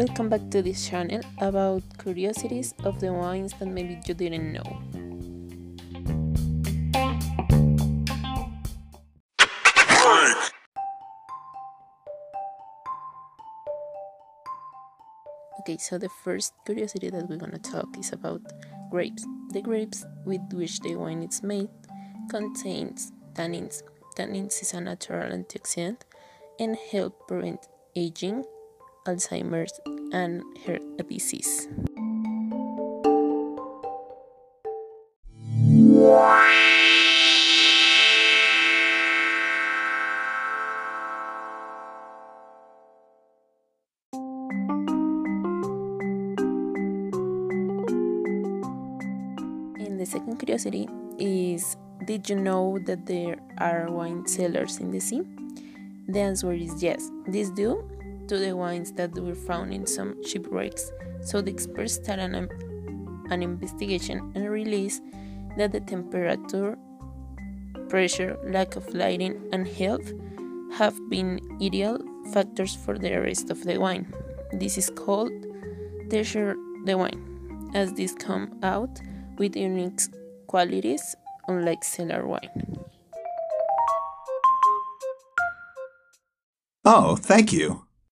welcome back to this channel about curiosities of the wines that maybe you didn't know. Okay, so the first curiosity that we're gonna talk is about grapes. The grapes with which the wine is made contains tannins. Tannins is a natural antioxidant and help prevent aging, Alzheimer's, and her disease. The second curiosity is Did you know that there are wine cellars in the sea? The answer is yes. This due to the wines that were found in some shipwrecks. So the experts started an, an investigation and released that the temperature, pressure, lack of lighting, and health have been ideal factors for the arrest of the wine. This is called treasure the wine, as this come out with unique qualities unlike cellar wine. Oh, thank you.